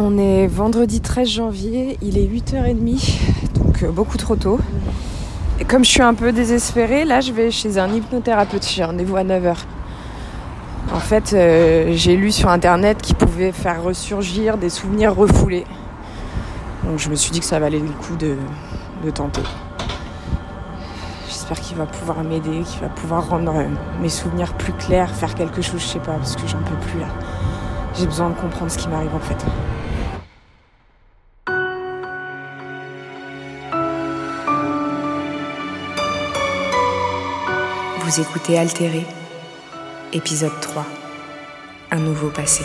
On est vendredi 13 janvier, il est 8h30, donc euh, beaucoup trop tôt. Et comme je suis un peu désespérée, là je vais chez un hypnothérapeute, j'ai rendez-vous à 9h. En fait, euh, j'ai lu sur internet qu'il pouvait faire ressurgir des souvenirs refoulés. Donc je me suis dit que ça valait le coup de, de tenter. J'espère qu'il va pouvoir m'aider, qu'il va pouvoir rendre euh, mes souvenirs plus clairs, faire quelque chose, je sais pas, parce que j'en peux plus là. J'ai besoin de comprendre ce qui m'arrive en fait. Vous écoutez Altéré, épisode 3. Un nouveau passé.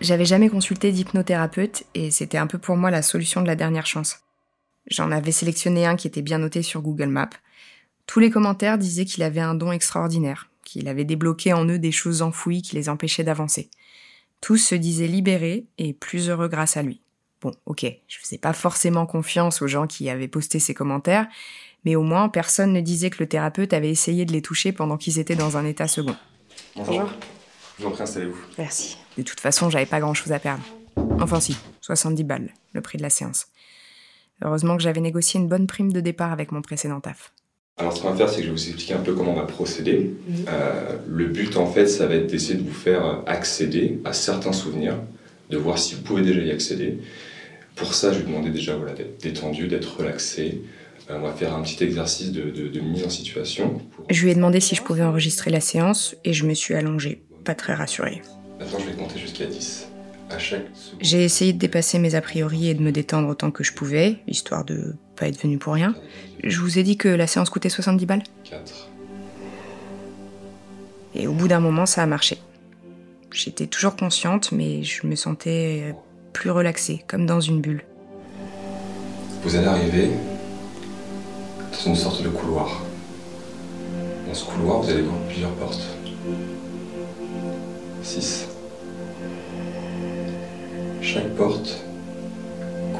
J'avais jamais consulté d'hypnothérapeute et c'était un peu pour moi la solution de la dernière chance. J'en avais sélectionné un qui était bien noté sur Google Maps. Tous les commentaires disaient qu'il avait un don extraordinaire, qu'il avait débloqué en eux des choses enfouies qui les empêchaient d'avancer. Tous se disaient libérés et plus heureux grâce à lui. Bon, ok, je faisais pas forcément confiance aux gens qui avaient posté ces commentaires, mais au moins personne ne disait que le thérapeute avait essayé de les toucher pendant qu'ils étaient dans un état second. Bonjour. Je vous en prie, installez-vous. Merci. De toute façon, j'avais pas grand chose à perdre. Enfin si, 70 balles, le prix de la séance. Heureusement que j'avais négocié une bonne prime de départ avec mon précédent taf. Alors, ce qu'on va faire, c'est que je vais vous expliquer un peu comment on va procéder. Euh, le but, en fait, ça va être d'essayer de vous faire accéder à certains souvenirs, de voir si vous pouvez déjà y accéder. Pour ça, je vais vous demander déjà voilà, d'être détendu, d'être relaxé. Euh, on va faire un petit exercice de, de- de mise en situation. pour- Je lui ai demandé si je pouvais enregistrer la séance et je me suis allongée, pas très rassurée. Maintenant, je vais compter jusqu'à 10. À chaque seconde. J'ai essayé de dépasser mes a priori et de me détendre autant que je pouvais, histoire de pas être venue pour rien. Je vous ai dit que la séance coûtait 70 balles 4. Et au bout d'un moment, ça a marché. J'étais toujours consciente, mais je me sentais plus relaxée, comme dans une bulle. Vous allez arriver dans une sorte de couloir. Dans ce couloir, vous allez voir plusieurs portes. 6. Chaque porte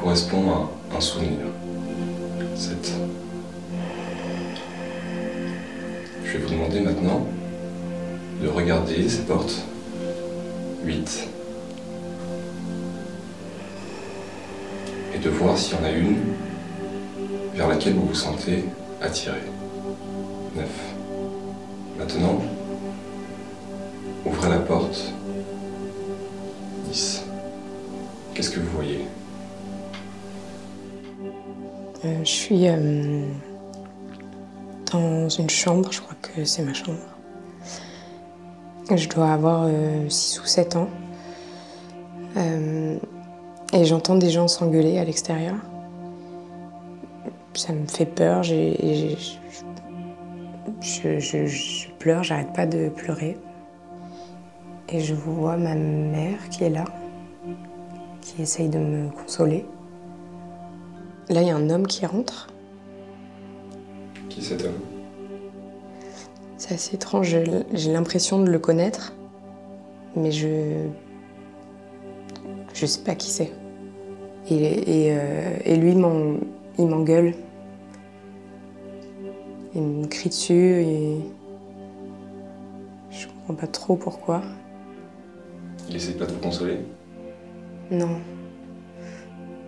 correspond à un souvenir. 7. Je vais vous demander maintenant de regarder ces portes. 8. Et de voir s'il y en a une vers laquelle vous vous sentez attiré. 9. Maintenant, ouvrez la porte. 10. Qu'est-ce que vous voyez? Euh, je suis euh, dans une chambre, je crois que c'est ma chambre. Je dois avoir 6 ou 7 ans. Euh, et j'entends des gens s'engueuler à l'extérieur. Ça me fait peur, j'ai- je pleure, j'arrête pas de pleurer. Et je vois ma mère qui est là, qui essaye de me consoler. Là, il y a un homme qui rentre. Qui est cet homme? C'est assez étrange, j'ai l'impression de le connaître, mais je. Je sais pas qui c'est. Et, et, euh, et lui, il m'en- il m'engueule. Il me crie dessus et. Je comprends pas trop pourquoi. Il essaie pas de vous consoler? Non.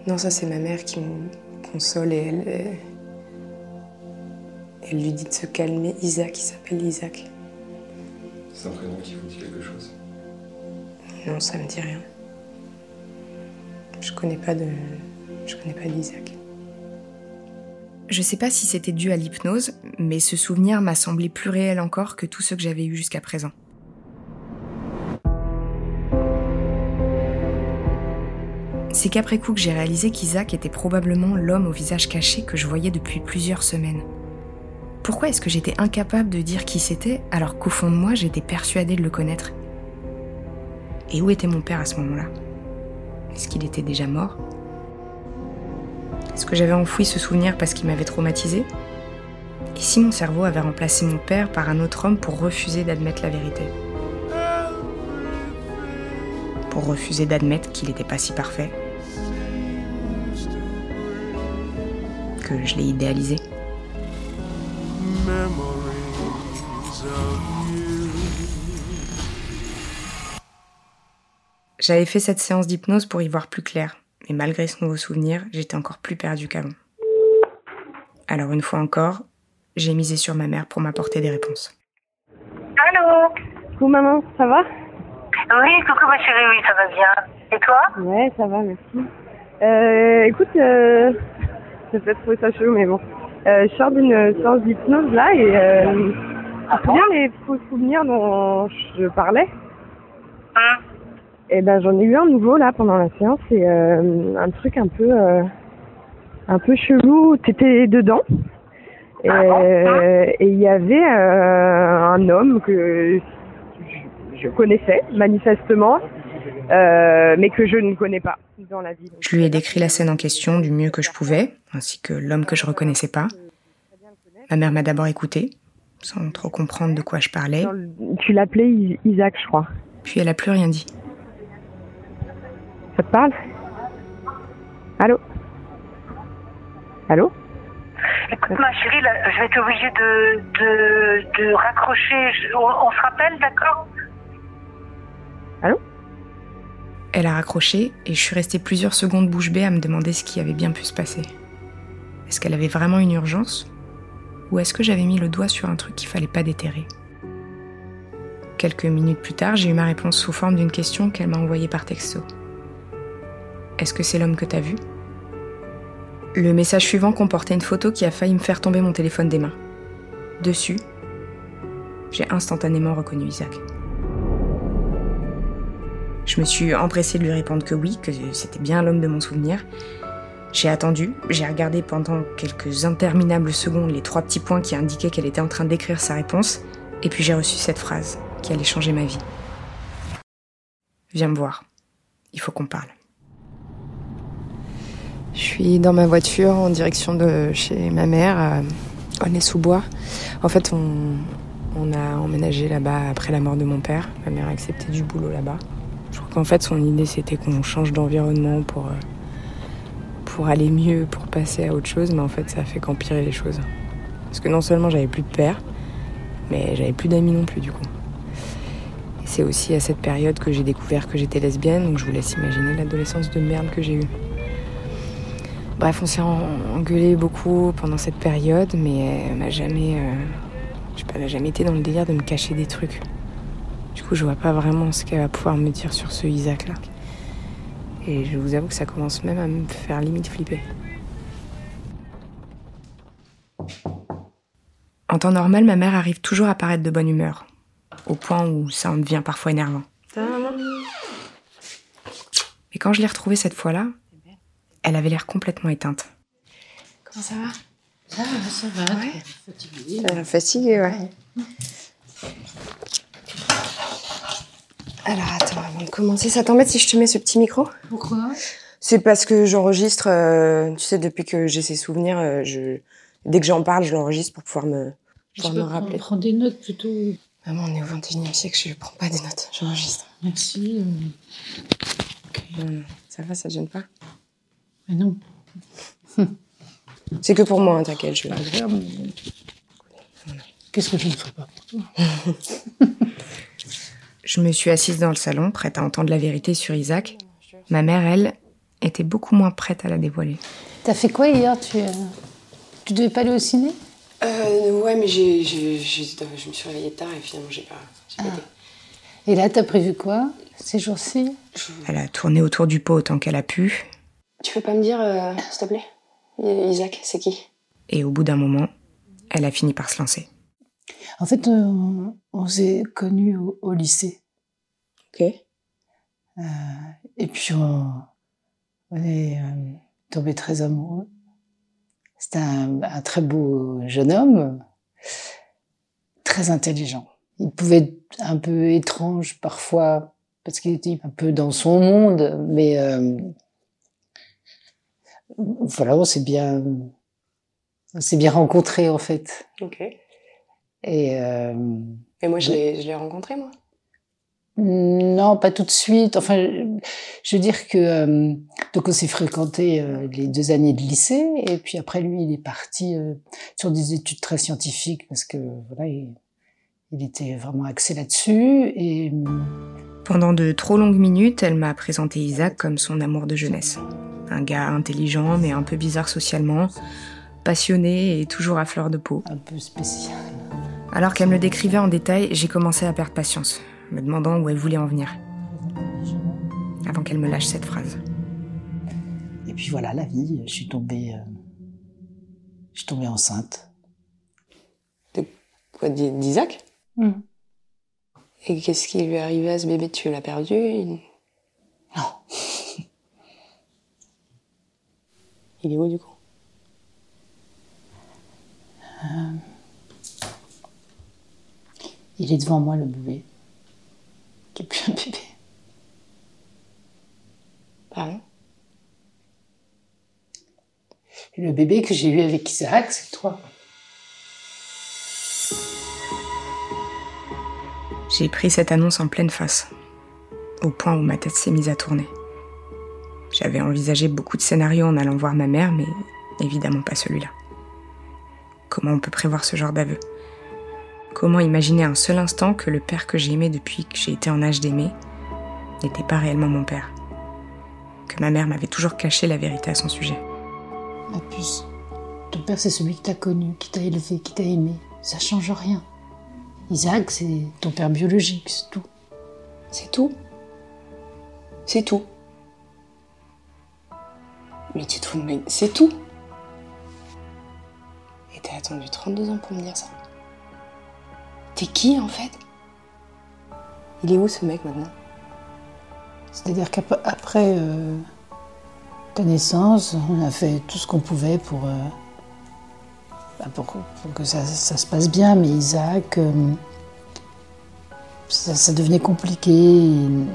Non, ça, c'est ma mère qui me console et elle. Elle, elle lui dit de se calmer. Isaac, il s'appelle Isaac. C'est un prénom qui vous dit quelque chose? Non, ça me dit rien. Je connais pas de. Je connais pas d'Isaac. Je sais pas si c'était dû à l'hypnose, mais ce souvenir m'a semblé plus réel encore que tous ceux que j'avais eus jusqu'à présent. C'est qu'après coup que j'ai réalisé qu'Isaac était probablement l'homme au visage caché que je voyais depuis plusieurs semaines. Pourquoi est-ce que j'étais incapable de dire qui c'était alors qu'au fond de moi j'étais persuadée de le connaître? Et où était mon père à ce moment-là? Est-ce qu'il était déjà mort? Est-ce que j'avais enfoui ce souvenir parce qu'il m'avait traumatisé? Et si mon cerveau avait remplacé mon père par un autre homme pour refuser d'admettre la vérité? Pour refuser d'admettre qu'il n'était pas si parfait? Que je l'ai idéalisé. J'avais fait cette séance d'hypnose pour y voir plus clair, mais malgré ce nouveau souvenir, j'étais encore plus perdue qu'avant. Alors une fois encore, j'ai misé sur ma mère pour m'apporter des réponses. Allô? Coucou maman, ça va? Oui, coucou ma chérie, oui, ça va bien. Et toi? Ouais, ça va, merci. Euh, écoute, euh, j'ai peut-être trouvé ça chelou, mais bon. Euh, je sors d'une séance d'hypnose là et euh, souviens les faux souvenirs dont je parlais. Hein Eh ben j'en ai eu un nouveau là pendant la séance et euh, un truc un peu euh, un peu chelou. T'étais dedans. Et Ah bon et il y avait un homme que je, je connaissais manifestement, euh, mais que je ne connais pas dans la vie. Je lui ai décrit la scène en question du mieux que je pouvais, ainsi que l'homme que je reconnaissais pas. Ma mère m'a d'abord écouté, sans trop comprendre de quoi je parlais, Tu l'appelais Is- Isaac, je crois. puis elle a plus rien dit. Ça te parle? Allô? Allô? Écoute ma chérie, là, je vais être obligée de, de, de raccrocher. Je- on, on se rappelle, d'accord? Elle a raccroché et je suis restée plusieurs secondes bouche bée à me demander ce qui avait bien pu se passer. Est-ce qu'elle avait vraiment une urgence Ou est-ce que j'avais mis le doigt sur un truc qu'il fallait pas déterrer? Quelques minutes plus tard, j'ai eu ma réponse sous forme d'une question qu'elle m'a envoyée par texto. Est-ce que c'est l'homme que t'as vu? Le message suivant comportait une photo qui a failli me faire tomber mon téléphone des mains. Dessus, j'ai instantanément reconnu Isaac. Je me suis empressée de lui répondre que oui, que c'était bien l'homme de mon souvenir. J'ai attendu, j'ai regardé pendant quelques interminables secondes les trois petits points qui indiquaient qu'elle était en train d'écrire sa réponse, et puis j'ai reçu cette phrase qui allait changer ma vie. Viens me voir, il faut qu'on parle. Je suis dans ma voiture en direction de chez ma mère, à Aulnay-sous-Bois. En fait, on, on a emménagé là-bas après la mort de mon père. Ma mère a accepté du boulot là-bas. Je crois qu'en fait, son idée, c'était qu'on change d'environnement pour, euh, pour aller mieux, pour passer à autre chose. Mais en fait, ça a fait qu'empirer les choses. Parce que non seulement j'avais plus de père, mais j'avais plus d'amis non plus, du coup. C'est aussi à cette période que j'ai découvert que j'étais lesbienne, donc je vous laisse imaginer l'adolescence de merde que j'ai eue. Bref, on s'est en- engueulé beaucoup pendant cette période, mais elle m'a jamais, euh, je sais pas, elle a jamais été dans le délire de me cacher des trucs. Coup, je vois pas vraiment ce qu'elle va pouvoir me dire sur ce Isaac là. Et je vous avoue que ça commence même à me faire limite flipper. En temps normal, ma mère arrive toujours à paraître de bonne humeur, au point où ça en devient parfois énervant. Mais quand je l'ai retrouvée cette fois-là, elle avait l'air complètement éteinte. Comment ça va? Ça va, ça va. Ouais. Fatiguée. Euh, Fatiguée, ouais. Alors attends, avant de commencer, ça t'embête si je te mets ce petit micro? Pourquoi? C'est parce que j'enregistre, euh, tu sais, depuis que j'ai ces souvenirs, euh, je... dès que j'en parle, je l'enregistre pour pouvoir me, Je pour peux me rappeler. prendre des notes plutôt. Maman, on est au 21 e siècle, je prends pas des notes, j'enregistre. Merci. euh, Ça va, ça te gêne pas? Mais non, C'est que pour moi, hein, t'inquiète, je mais- Qu'est-ce que je ne ferais pas pour toi? Je me suis assise dans le salon, prête à entendre la vérité sur Isaac. Ma mère, elle, était beaucoup moins prête à la dévoiler. T'as fait quoi hier? Tu, euh, tu devais pas aller au ciné? Euh, ouais, mais j'ai, je me suis réveillée tard et finalement, j'ai pas, été. Et là, t'as prévu quoi ces jours-ci? Elle a tourné autour du pot autant qu'elle a pu, Tu peux pas me dire, euh, s'il te plaît? I- Isaac, c'est qui? Et au bout d'un moment, elle a fini par se lancer. En fait, on, on s'est connus au, au lycée. Ok. Euh, et puis, on, on est euh, tombés très amoureux. C'était un, un très beau jeune homme, très intelligent. Il pouvait être un peu étrange parfois, parce qu'il était un peu dans son monde, mais euh, voilà, on s'est bien, on s'est bien rencontrés en fait. Ok. Et euh, Et moi, je l'ai, rencontré, moi. Non, pas tout de suite. Enfin, je veux dire que euh, donc on s'est fréquenté euh, les deux années de lycée et puis après lui il est parti euh, sur des études très scientifiques parce que voilà il, il était vraiment axé là-dessus et Pendant de trop longues minutes, elle m'a présenté Isaac comme son amour de jeunesse. Un gars intelligent mais un peu bizarre socialement, passionné et toujours à fleur de peau. un peu spécial. Alors qu'elle me le décrivait en détail, j'ai commencé à perdre patience, me demandant où elle voulait en venir, avant qu'elle me lâche cette phrase. Et puis voilà la vie. Je suis tombée, euh, je suis tombée enceinte. Quoi, d'I- d'Isaac? Et qu'est-ce qui lui est arrivé à ce bébé? Tu l'as perdu? Il... Non. il est où du coup? Il est devant moi le bébé. Qui est plus un bébé. Pardon? Le bébé que j'ai eu avec Isaac, c'est toi. J'ai pris cette annonce en pleine face, au point où ma tête s'est mise à tourner. J'avais envisagé beaucoup de scénarios en allant voir ma mère, mais évidemment pas celui-là. Comment on peut prévoir ce genre d'aveu? Comment imaginer un seul instant que le père que j'ai aimé depuis que j'ai été en âge d'aimer n'était pas réellement mon père? Que ma mère m'avait toujours caché la vérité à son sujet. Ma puce. Ton père, c'est celui que t'as connu, qui t'a élevé, qui t'a aimé. Ça change rien. Isaac, c'est ton père biologique, c'est tout. C'est tout C'est tout Mais tu te fous de. C'est tout Et t'as attendu 32 ans pour me dire ça T'es qui en fait? Il est où ce mec maintenant? C'est-à-dire qu'après euh, ta naissance, on a fait tout ce qu'on pouvait pour, euh, bah, pour, pour que ça, ça se passe bien. Mais Isaac, euh, ça, ça devenait compliqué. Il,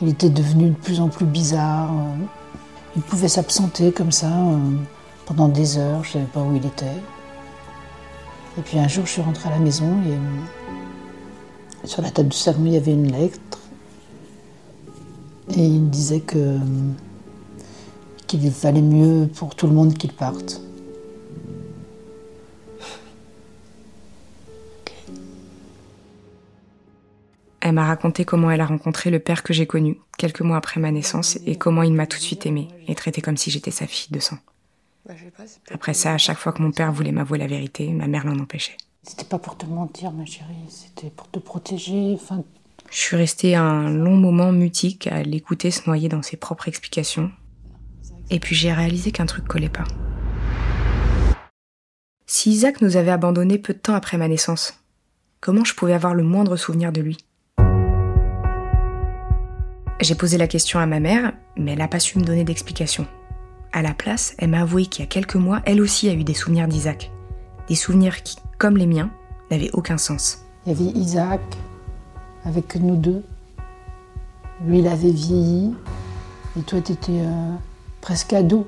il était devenu de plus en plus bizarre. Il pouvait s'absenter comme ça pendant des heures. Je ne savais pas où il était. Et puis un jour, je suis rentrée à la maison et euh, sur la table du salon, il y avait une lettre. Et il me disait que qu'il valait mieux pour tout le monde qu'il parte. Elle m'a raconté comment elle a rencontré le père que j'ai connu, quelques mois après ma naissance, et comment il m'a tout de suite aimée et traité comme si j'étais sa fille de sang. Après ça, à chaque fois que mon père voulait m'avouer la vérité, ma mère l'en empêchait. C'était pas pour te mentir, ma chérie, c'était pour te protéger. Enfin, Je suis restée un long moment mutique à l'écouter se noyer dans ses propres explications. Et puis j'ai réalisé qu'un truc collait pas. Si Isaac nous avait abandonnés peu de temps après ma naissance, comment je pouvais avoir le moindre souvenir de lui? J'ai posé la question à ma mère, mais elle n'a pas su me donner d'explication. À la place, elle m'a avoué qu'il y a quelques mois, elle aussi a eu des souvenirs d'Isaac. Des souvenirs qui, comme les miens, n'avaient aucun sens. il y avait Isaac avec nous deux. Lui, il avait vieilli. Et toi, t'étais euh, presque ado.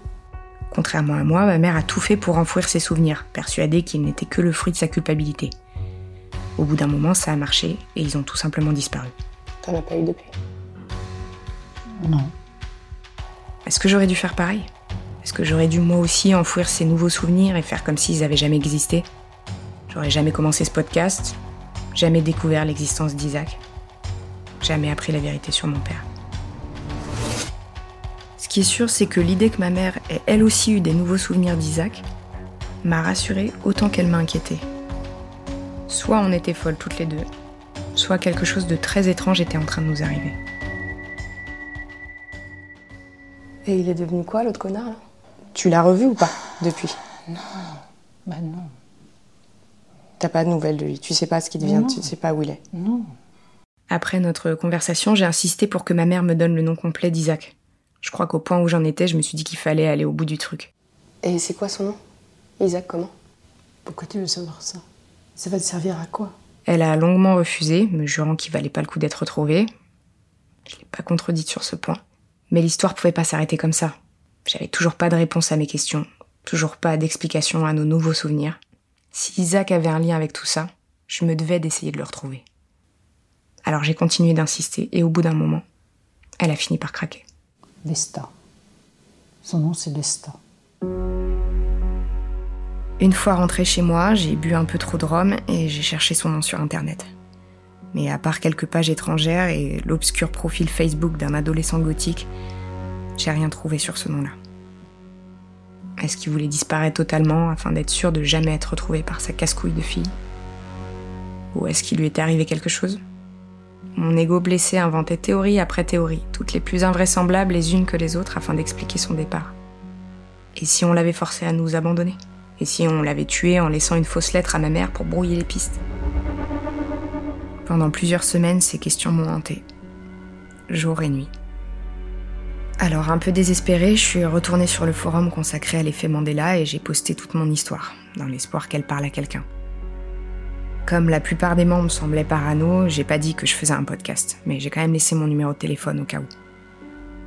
Contrairement à moi, ma mère a tout fait pour enfouir ses souvenirs, persuadée qu'ils n'étaient que le fruit de sa culpabilité. Au bout d'un moment, ça a marché et ils ont tout simplement disparu. T'en as pas eu depuis? Non. Est-ce que j'aurais dû faire pareil? Est-ce que j'aurais dû moi aussi enfouir ces nouveaux souvenirs et faire comme s'ils avaient jamais existé? J'aurais jamais commencé ce podcast, jamais découvert l'existence d'Isaac, jamais appris la vérité sur mon père. Ce qui est sûr, c'est que l'idée que ma mère ait elle aussi eu des nouveaux souvenirs d'Isaac m'a rassurée autant qu'elle m'a inquiétée. Soit on était folles toutes les deux, soit quelque chose de très étrange était en train de nous arriver. Et il est devenu quoi l'autre connard Tu l'as revu ou pas depuis? Bah non. T'as pas de nouvelles de lui, tu sais pas ce qu'il devient, Non. tu sais pas où il est? Non. Après notre conversation, j'ai insisté pour que ma mère me donne le nom complet d'Isaac. Je crois qu'au point où j'en étais, je me suis dit qu'il fallait aller au bout du truc. Et c'est quoi son nom? Isaac comment? Pourquoi tu veux savoir ça? Ça va te servir à quoi? Elle a longuement refusé, me jurant qu'il valait pas le coup d'être retrouvée. Je l'ai pas contredite sur ce point. Mais l'histoire pouvait pas s'arrêter comme ça. J'avais toujours pas de réponse à mes questions, toujours pas d'explication à nos nouveaux souvenirs. Si Isaac avait un lien avec tout ça, je me devais d'essayer de le retrouver. Alors j'ai continué d'insister et au bout d'un moment, elle a fini par craquer. Lesta. Son nom c'est Lesta. Une fois rentrée chez moi, j'ai bu un peu trop de rhum et j'ai cherché son nom sur internet. Mais à part quelques pages étrangères et l'obscur profil Facebook d'un adolescent gothique, j'ai rien trouvé sur ce nom-là. Est-ce qu'il voulait disparaître totalement afin d'être sûr de jamais être retrouvé par sa casse-couille de fille? Ou est-ce qu'il lui était arrivé quelque chose? Mon ego blessé inventait théorie après théorie, toutes les plus invraisemblables les unes que les autres afin d'expliquer son départ. Et si on l'avait forcé à nous abandonner? Et si on l'avait tué en laissant une fausse lettre à ma mère pour brouiller les pistes? Pendant plusieurs semaines, ces questions m'ont hanté. Jour et nuit. Alors, un peu désespérée, je suis retournée sur le forum consacré à l'effet Mandela et j'ai posté toute mon histoire, dans l'espoir qu'elle parle à quelqu'un. Comme la plupart des membres semblaient parano, j'ai pas dit que je faisais un podcast, mais j'ai quand même laissé mon numéro de téléphone au cas où.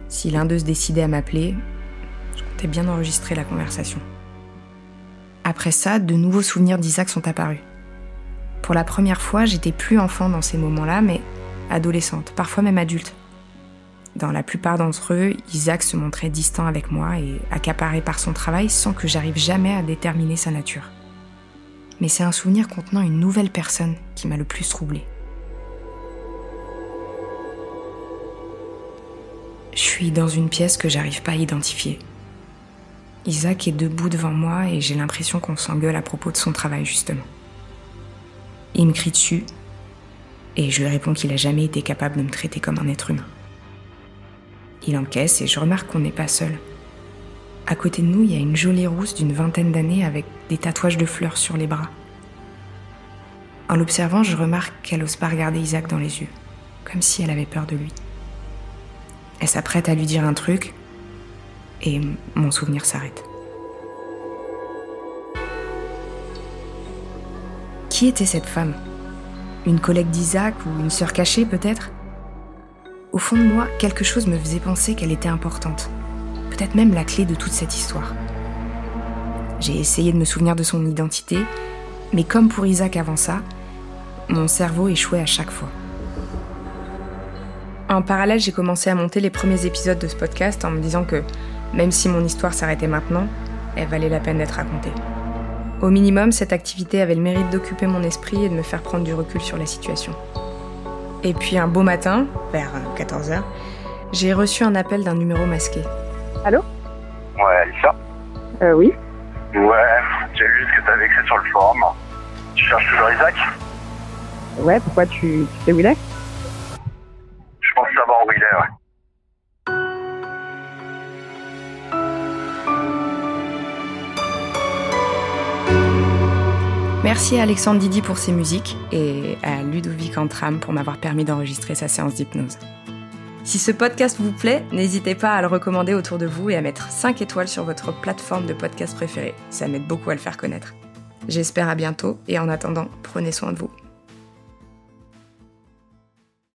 Si l'un d'eux se décidait à m'appeler, je comptais bien enregistrer la conversation. Après ça, de nouveaux souvenirs d'Isaac sont apparus. Pour la première fois, j'étais plus enfant dans ces moments-là, mais adolescente, parfois même adulte. Dans la plupart d'entre eux, Isaac se montrait distant avec moi et accaparé par son travail sans que j'arrive jamais à déterminer sa nature. Mais c'est un souvenir contenant une nouvelle personne qui m'a le plus troublée. Je suis dans une pièce que j'arrive pas à identifier. Isaac est debout devant moi et j'ai l'impression qu'on s'engueule à propos de son travail justement. Il me crie dessus et je lui réponds qu'il a jamais été capable de me traiter comme un être humain. Il encaisse et je remarque qu'on n'est pas seul. À côté de nous, il y a une jolie rousse d'une vingtaine d'années avec des tatouages de fleurs sur les bras. En l'observant, je remarque qu'elle n'ose pas regarder Isaac dans les yeux, comme si elle avait peur de lui. Elle s'apprête à lui dire un truc et mon souvenir s'arrête. Qui était cette femme? Une collègue d'Isaac ou une sœur cachée peut-être? Au fond de moi, quelque chose me faisait penser qu'elle était importante. Peut-être même la clé de toute cette histoire. J'ai essayé de me souvenir de son identité, mais comme pour Isaac avant ça, mon cerveau échouait à chaque fois. En parallèle, j'ai commencé à monter les premiers épisodes de ce podcast en me disant que même si mon histoire s'arrêtait maintenant, elle valait la peine d'être racontée. Au minimum, cette activité avait le mérite d'occuper mon esprit et de me faire prendre du recul sur la situation. Et puis un beau matin, vers 14h, j'ai reçu un appel d'un numéro masqué. Allô? Ouais, Alissa? Euh, oui. Ouais, j'ai vu ce que t'avais écrit sur le forum. Tu cherches toujours Isaac? Ouais, pourquoi tu, tu sais où il est? Merci à Alexandre Didi pour ses musiques et à Ludovic Antram pour m'avoir permis d'enregistrer sa séance d'hypnose. Si ce podcast vous plaît, n'hésitez pas à le recommander autour de vous et à mettre 5 étoiles sur votre plateforme de podcast préférée. Ça m'aide beaucoup à le faire connaître. J'espère à bientôt et en attendant, prenez soin de vous.